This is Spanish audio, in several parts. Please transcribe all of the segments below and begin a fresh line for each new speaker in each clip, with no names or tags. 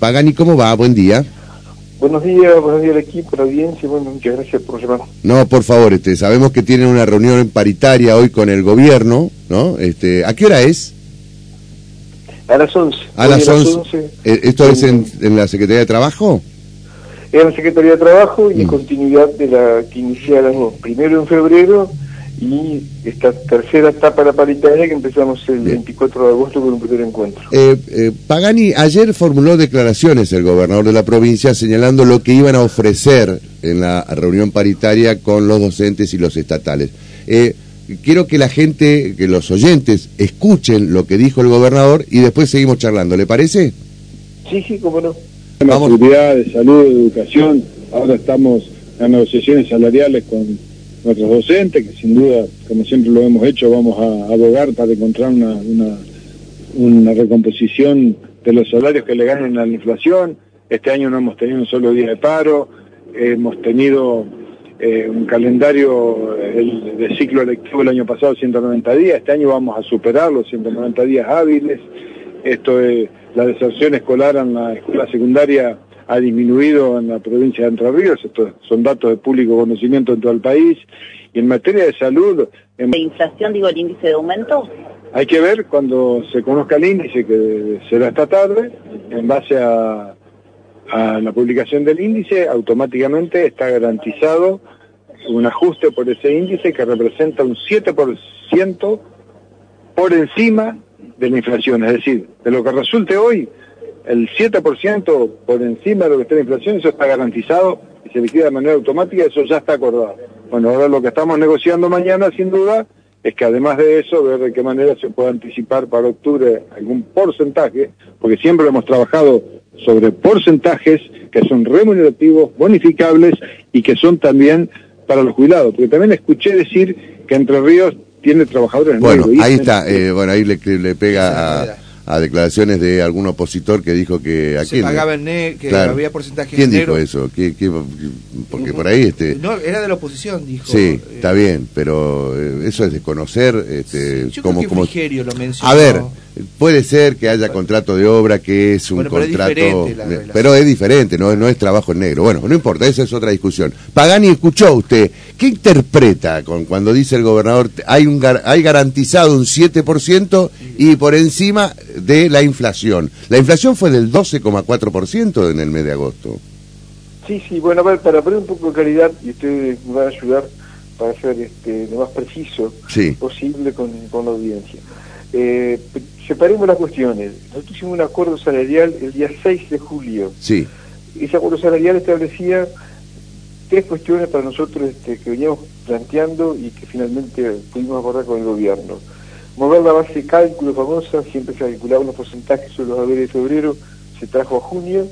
Pagani, ¿cómo va? Buen día.
Buenos días, buenos días al equipo, la audiencia, bueno, muchas gracias por llamar.
No, por favor, este, sabemos que tienen una reunión paritaria hoy con el gobierno, ¿no? Este, ¿A qué hora es?
A las 11.
A las 11. Eh, ¿Esto es en, la Secretaría de Trabajo?
En la Secretaría de Trabajo y en mm. continuidad de la que iniciamos primero en febrero y esta tercera etapa de la paritaria que empezamos el 24 de agosto con un primer encuentro.
Eh, eh, Pagani, ayer formuló declaraciones el gobernador de la provincia señalando lo que iban a ofrecer en la reunión paritaria con los docentes y los estatales. Eh, quiero que la gente, que los oyentes, escuchen lo que dijo el gobernador y después seguimos charlando, ¿le parece?
Sí, sí, cómo no.
En seguridad, de salud, de educación, ahora estamos en negociaciones salariales con nuestros docentes, que sin duda, como siempre lo hemos hecho, vamos a abogar para encontrar una, una, una recomposición de los salarios que le ganen a la inflación. Este año no hemos tenido un solo día de paro, hemos tenido eh, un calendario el, de ciclo electivo el año pasado 190 días, este año vamos a superar los 190 días hábiles. Esto es la deserción escolar en la escuela secundaria ha disminuido en la provincia de Entre Ríos, estos son datos de público conocimiento en todo el país, y en materia de salud...
¿De inflación, digo, el índice de aumento?
Hay que ver cuando se conozca el índice, que será esta tarde, en base a, a la publicación del índice, automáticamente está garantizado un ajuste por ese índice que representa un 7% por encima de la inflación, es decir, de lo que resulte hoy, el 7% por encima de lo que está la inflación, eso está garantizado y se liquida de manera automática, eso ya está acordado. Bueno, ahora lo que estamos negociando mañana, sin duda, es que además de eso, ver de qué manera se puede anticipar para octubre algún porcentaje, porque siempre hemos trabajado sobre porcentajes que son remunerativos, bonificables y que son también para los jubilados. Porque también escuché decir que Entre Ríos tiene trabajadores.
Bueno, ahí está, eh, bueno, ahí le, le pega a a declaraciones de algún opositor que dijo que
aquí se pagaba en que había porcentaje ¿Quién
dijo eso? ¿Qué, porque por ahí este
no era de la oposición dijo
sí eh, está bien pero eh, eso es desconocer este
yo como creo que como lo mencionó
a ver Puede ser que haya contrato de obra que es un contrato, pero es diferente, no, no es trabajo en negro. Bueno, no importa, esa es otra discusión. Pagani, escuchó usted, ¿qué interpreta con cuando dice el gobernador hay un hay garantizado un 7% y por encima de la inflación? La inflación fue del 12,4% en el mes de agosto.
Sí, sí, bueno, para poner un poco de claridad, y ustedes me van a ayudar para ser este, lo más preciso posible con, con la audiencia. Eh, separemos las cuestiones. Nosotros hicimos un acuerdo salarial el día 6 de julio.
Sí.
Ese acuerdo salarial establecía tres cuestiones para nosotros este, que veníamos planteando y que finalmente pudimos acordar con el gobierno. Mover la base de cálculo famosa, siempre se calculaban los porcentajes sobre los haberes de febrero, se trajo a junio.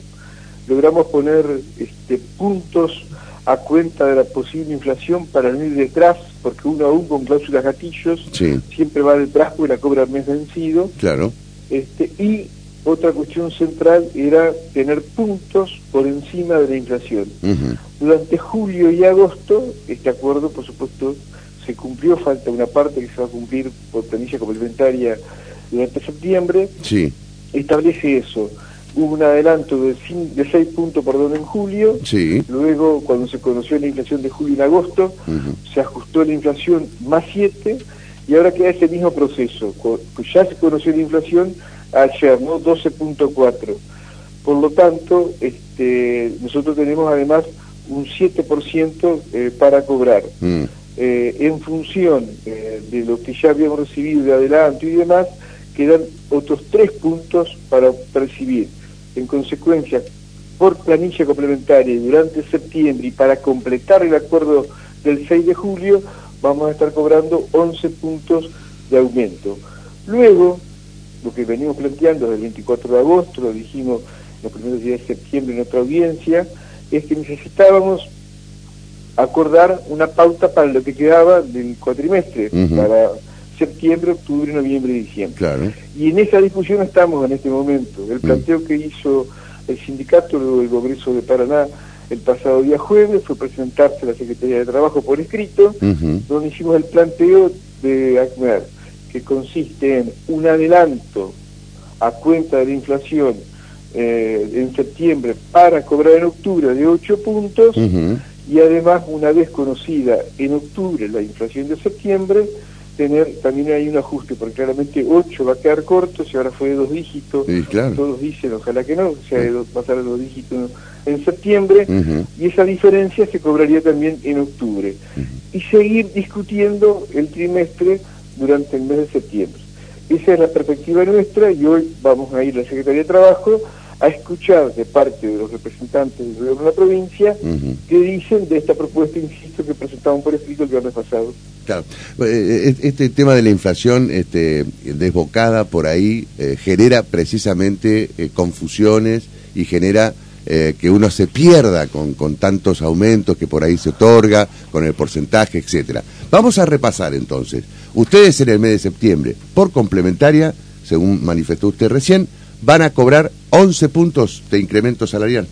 Logramos poner este, puntos a cuenta de la posible inflación para el detrás, porque uno aún con cláusulas gatillos siempre va detrás porque la cobra mes vencido.
Claro.
Este, y otra cuestión central era tener puntos por encima de la inflación. Durante julio y agosto, este acuerdo, por supuesto, se cumplió, falta una parte que se va a cumplir por planilla complementaria durante septiembre.
Sí.
Establece eso hubo un adelanto de, de 6 puntos perdón, en julio,
sí.
luego cuando se conoció la inflación de julio y agosto, se ajustó la inflación más 7 y ahora queda ese mismo proceso, pues ya se conoció la inflación ayer, ¿no? 12.4. Por lo tanto, este, nosotros tenemos además un 7% eh, para cobrar. Mm. Eh, en función eh, de lo que ya habíamos recibido de adelanto y demás, quedan otros tres puntos para percibir. En consecuencia, por planilla complementaria durante septiembre y para completar el acuerdo del 6 de julio, vamos a estar cobrando 11 puntos de aumento. Luego, lo que venimos planteando desde el 24 de agosto, lo dijimos los primeros días de septiembre en otra audiencia, es que necesitábamos acordar una pauta para lo que quedaba del cuatrimestre, para septiembre, octubre, noviembre y diciembre. Y en esa discusión estamos en este momento. El mm. planteo que hizo el sindicato del Congreso de Paraná el pasado día jueves fue presentarse a la Secretaría de Trabajo por escrito, donde hicimos el planteo de ACMER, que consiste en un adelanto a cuenta de la inflación eh, en septiembre para cobrar en octubre de 8 puntos y además una vez conocida en octubre la inflación de septiembre, tener también hay un ajuste, porque claramente 8 va a quedar corto, si ahora fue de dos dígitos, todos dicen, ojalá que no, o sea, de pasar a dos dígitos en septiembre, y esa diferencia se cobraría también en octubre. Y seguir discutiendo el trimestre durante el mes de septiembre. Esa es la perspectiva nuestra y hoy vamos a ir a la Secretaría de Trabajo a escuchar de parte de los representantes del gobierno de la provincia qué dicen de esta propuesta, insisto, que presentaban por escrito el viernes pasado.
Claro, eh, eh, este tema de la inflación este, desbocada por ahí eh, genera precisamente confusiones y genera que uno se pierda con, con tantos aumentos que por ahí se otorga, con el porcentaje, etcétera. Vamos a repasar entonces. Ustedes en el mes de septiembre, por complementaria, según manifestó usted recién, van a cobrar 11 puntos de incremento salarial.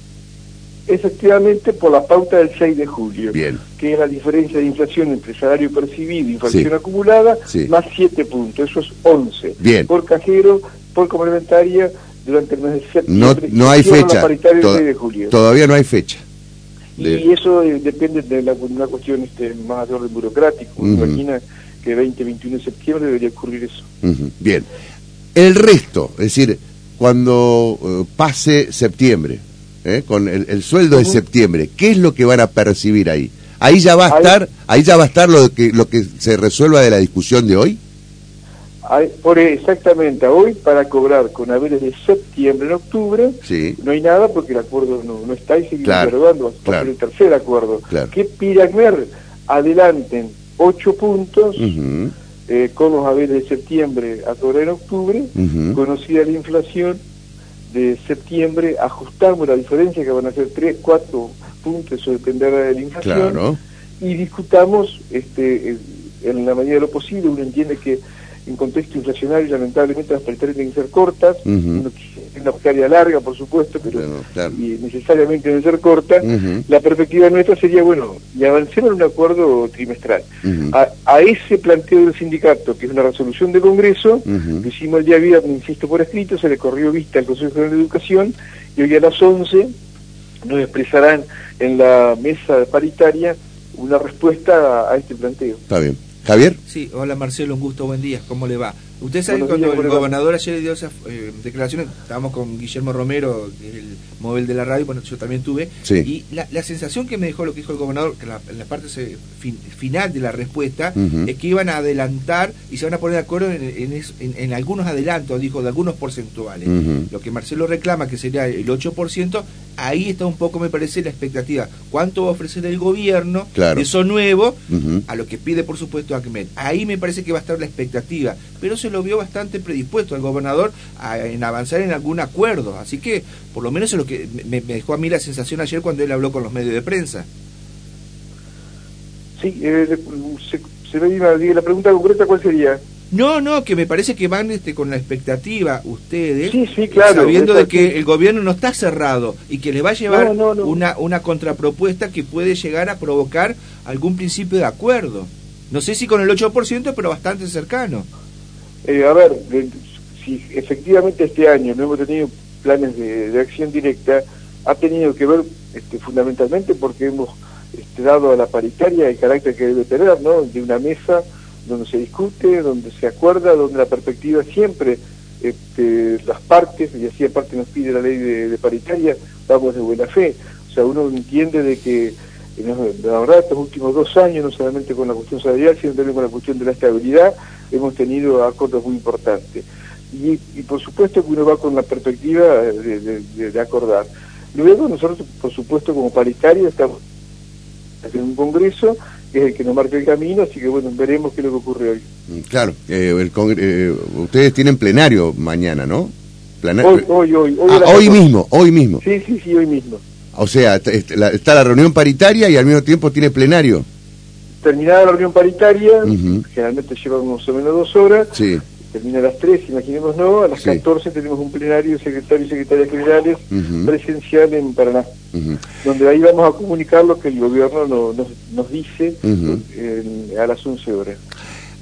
Efectivamente, por la pauta del 6 de julio, Bien. que es la diferencia de inflación entre salario percibido y inflación acumulada, más 7 puntos, eso es 11.
Bien.
Por cajero, por complementaria, durante el mes de
septiembre. No, hay fecha. Todavía no hay fecha.
Y eso eh, depende de la, una cuestión este, más de orden burocrático. Imagina que 20, 21 de septiembre debería ocurrir eso.
Bien. El resto, es decir, cuando eh, pase septiembre, ¿eh? con el, sueldo de septiembre, ¿qué es lo que van a percibir ahí? Ahí ya va a estar, ahí ya va a estar lo que lo que se resuelva de la discusión de hoy.
por exactamente hoy para cobrar con haberes de septiembre en octubre no hay nada porque el acuerdo no, está y seguimos claro, claro, el tercer acuerdo que Piragmer adelanten ocho puntos eh, con los haberes de septiembre a cobrar en octubre, conocida la inflación de septiembre, ajustamos la diferencia que van a ser 3, 4 puntos, eso dependerá de la inflación, y discutamos este, en la medida de lo posible, uno entiende que en contexto inflacionario lamentablemente las paritarias tienen que ser cortas, una paritarias larga por supuesto, pero y necesariamente debe ser corta, la perspectiva nuestra sería, bueno, y avancemos en un acuerdo trimestral. a, ese planteo del sindicato, que es una resolución de Congreso, que hicimos el día viernes, insisto por escrito, se le corrió vista al Consejo General de Educación, y hoy a las 11 nos expresarán en la mesa paritaria una respuesta a este planteo.
Está bien. Javier.
Sí, hola Marcelo, un gusto, buen día, ¿cómo le va? Usted sabe que cuando el gobernador ayer dio esas eh, declaraciones, estábamos con Guillermo Romero, el móvil de la radio, bueno, yo también tuve, y la, sensación que me dejó lo que dijo el gobernador, que en la parte final de la respuesta, es que iban a adelantar y se van a poner de acuerdo en, algunos adelantos, dijo, de algunos porcentuales. Lo que Marcelo reclama, que sería el 8%, ahí está un poco, me parece, la expectativa. ¿Cuánto va a ofrecer el gobierno de eso nuevo a lo que pide, por supuesto, ACMED? Ahí me parece que va a estar la expectativa, pero se lo vio bastante predispuesto al gobernador en avanzar en algún acuerdo. Así que, por lo menos es lo que me, dejó a mí la sensación ayer cuando él habló con los medios de prensa.
Sí, eh, se, se me iba, la pregunta concreta, ¿cuál sería?
No, no, que me parece que van este, con la expectativa ustedes,
sí, sí, claro,
sabiendo de que el gobierno no está cerrado y que le va a llevar Una, una contrapropuesta que puede llegar a provocar algún principio de acuerdo. No sé si con el 8%, pero bastante cercano.
Eh, a ver, si efectivamente este año no hemos tenido planes de, acción directa, ha tenido que ver este, fundamentalmente porque hemos este, dado a la paritaria el carácter que debe tener, ¿no? De una mesa donde se discute, donde se acuerda, donde la perspectiva siempre, este, las partes, y así aparte nos pide la ley de, paritaria, vamos de buena fe. O sea, uno entiende de que la verdad estos últimos dos años, no solamente con la cuestión salarial, sino también con la cuestión de la estabilidad, hemos tenido acuerdos muy importantes. Y, por supuesto que uno va con la perspectiva de, acordar. Luego nosotros, por supuesto, como paritaria, estamos en un congreso que es el que nos marca el camino, así que bueno, veremos qué es lo que ocurre hoy.
Mm, claro, eh, el eh, ustedes tienen plenario mañana, ¿no?
Hoy, hoy, hoy.
Hoy, ah, hoy mismo, hoy mismo.
Sí, sí, sí, hoy mismo.
O sea, está la reunión paritaria y al mismo tiempo tiene plenario
terminada la reunión paritaria, generalmente lleva unos o menos dos horas, termina a las 3, imaginemos no, a las 14 tenemos un plenario de secretarios y secretarias generales presencial en Paraná, donde ahí vamos a comunicar lo que el gobierno nos, dice a las 11 horas.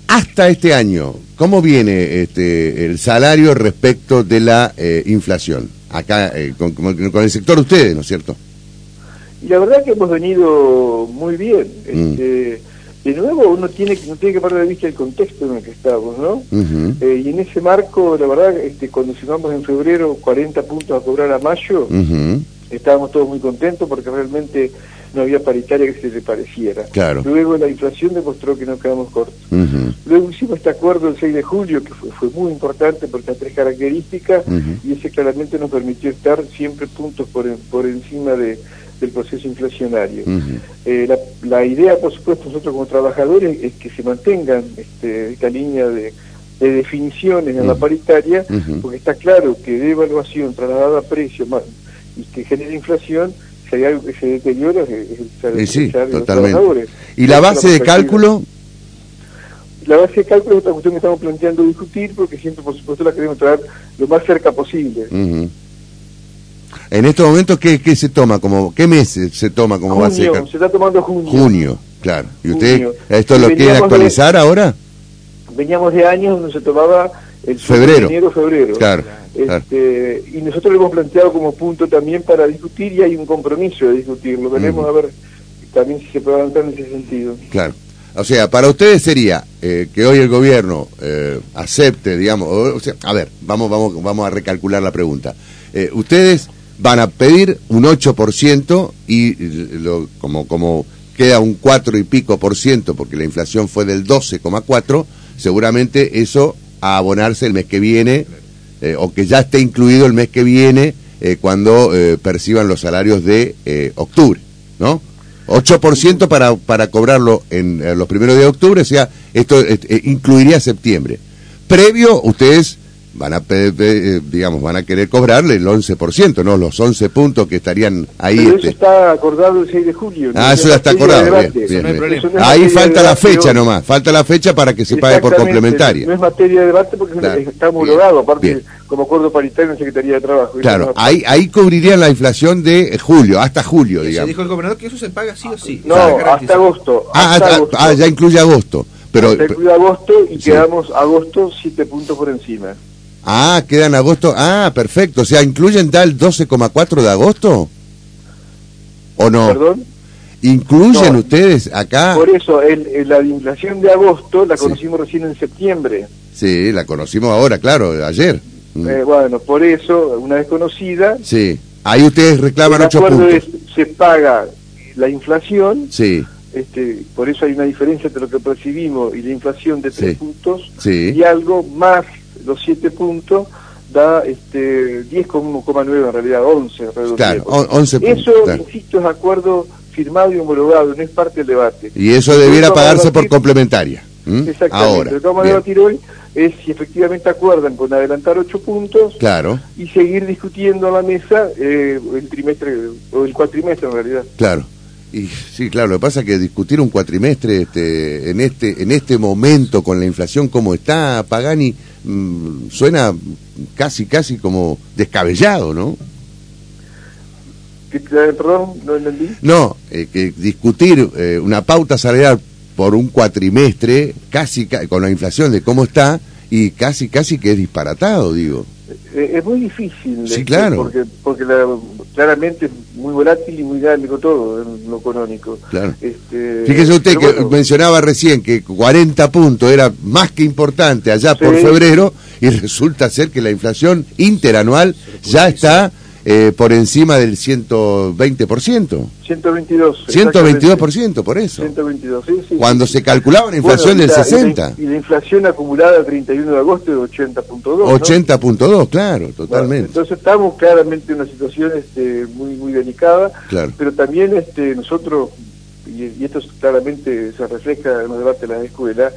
Hasta este año, ¿cómo viene este, el salario respecto de la eh, inflación? acá eh, con, el sector de ustedes, ¿no es cierto?
Y la verdad que hemos venido muy bien. Mm. De nuevo, uno tiene, no tiene que perder de vista el contexto en el que estamos, ¿no? Eh, y en ese marco, la verdad, este, cuando llegamos en febrero 40 puntos a cobrar a mayo, estábamos todos muy contentos porque realmente no había paritaria que se le pareciera. Luego la inflación demostró que no quedamos cortos. Luego hicimos este acuerdo el 6 de julio, que fue, muy importante por estas tres características, y ese claramente nos permitió estar siempre puntos por, por encima de del proceso inflacionario. Eh, la, idea, por supuesto, nosotros como trabajadores es que se mantengan este, esta línea de, definiciones en la paritaria, porque está claro que de evaluación trasladada a precio y que genera inflación, si hay algo que se deteriora es
el salario, de los trabajadores. ¿Y la base de cálculo?
La base de cálculo es otra cuestión que estamos planteando discutir, porque siempre, por supuesto, la queremos traer lo más cerca posible.
En estos momentos, ¿qué, ¿qué, se toma? como ¿Qué mes se toma como
base? Se está tomando junio.
Junio, claro. ¿Y usted esto lo quiere actualizar ahora?
Veníamos de años donde se tomaba el
febrero.
enero, febrero.
Claro,
este, Y nosotros lo hemos planteado como punto también para discutir y hay un compromiso de discutirlo. Veremos a ver también si se puede avanzar en ese sentido.
Claro. O sea, para ustedes sería eh, que hoy el gobierno eh, acepte, digamos, o, sea, a ver, vamos, vamos, vamos a recalcular la pregunta. Eh, ustedes van a pedir un 8% y lo, como, como queda un 4 y pico por ciento porque la inflación fue del 12,4, seguramente eso a abonarse el mes que viene eh, o que ya esté incluido el mes que viene eh, cuando eh, perciban los salarios de octubre, ¿no? 8% para, para cobrarlo en, en, los primeros de octubre, o sea, esto incluiría septiembre. Previo, ustedes van a eh, digamos van a querer cobrarle el 11%, ¿no? Los 11 puntos que estarían ahí.
Pero eso este. está acordado el 6 de julio.
Ah, eso ya está acordado. ahí falta la fecha nomás, falta la fecha para que se pague por complementaria.
No es materia de debate porque está homologado, aparte como acuerdo paritario en Secretaría de Trabajo.
Claro, ahí, ahí cubrirían la inflación de julio, hasta julio, digamos. Se
dijo el gobernador que eso se paga sí o sí.
No, hasta agosto.
Ah, ah, ya incluye agosto. Pero,
hasta incluye agosto y quedamos agosto 7 puntos por encima.
Ah, queda en agosto. Ah, perfecto. O sea, ¿incluyen tal 12,4 de agosto? ¿O no?
¿Perdón?
¿Incluyen ustedes acá?
Por eso, el, la inflación de agosto la conocimos recién en septiembre.
Sí, la conocimos ahora, claro, ayer.
Mm. Eh, bueno, por eso, una vez conocida...
Sí, ahí ustedes reclaman 8 puntos. Es,
se paga la inflación.
Sí.
Este, por eso hay una diferencia entre lo que percibimos y la inflación de 3 puntos
sí.
y algo más los 7 puntos da este 10,9 en realidad 11
claro, 11
eso insisto es acuerdo firmado y homologado no es parte del debate.
Y eso debiera pagarse por complementaria
exactamente ahora lo que vamos a debatir hoy es si efectivamente acuerdan con adelantar 8 puntos
claro.
y seguir discutiendo a la mesa eh, el trimestre o el cuatrimestre en realidad.
Claro. Y sí, claro, lo que pasa es que discutir un cuatrimestre este, en este en este momento con la inflación como está, Pagani, mm, suena casi casi como descabellado, ¿no?
Perdón, no entendí.
No, eh, que discutir eh, una pauta salarial por un cuatrimestre, casi con la inflación de cómo está, y casi casi que es disparatado, digo.
Eh, es muy difícil.
Sí, claro.
Porque, porque claramente es muy volátil y muy dinámico todo en lo económico.
Claro. Este, Fíjese usted que mencionaba recién que 40 puntos era más que importante allá por febrero y resulta ser que la inflación interanual ya está eh, por encima del 120%.
122.
122%, por eso.
122, sí, sí.
Cuando se calculaba la inflación del 60.
Y la, inflación acumulada el 31 de agosto de 80.2.
80.2, claro, totalmente.
entonces estamos claramente en una situación este, muy muy delicada,
claro.
pero también este, nosotros y, esto claramente se refleja en los debates de las escuelas,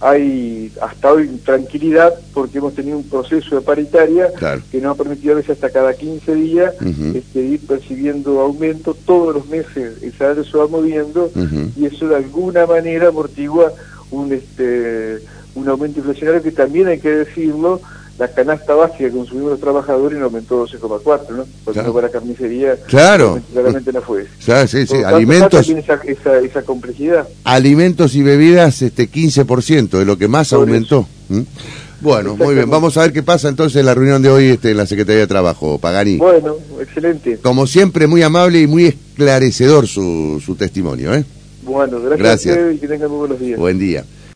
hay hasta hoy tranquilidad porque hemos tenido un proceso de paritaria que nos ha permitido a veces hasta cada 15 días este, ir percibiendo aumento, todos los meses el salario se va moviendo y eso de alguna manera amortigua un, este, un aumento inflacionario que también hay que decirlo, la canasta básica que consumimos los trabajadores no aumentó 12,4, ¿no? Porque no para carnicería
claro.
claramente no fue.
Claro, sí, sí. Alimentos...
Tiene esa, esa, esa, complejidad.
Alimentos y bebidas, este 15% de lo que más aumentó. Bueno, muy bien. Vamos a ver qué pasa entonces en la reunión de hoy este, en la Secretaría de Trabajo, Pagani.
Bueno, excelente.
Como siempre, muy amable y muy esclarecedor su, su testimonio. ¿eh?
Bueno, gracias, gracias. A y que tengan muy buenos días.
Buen día.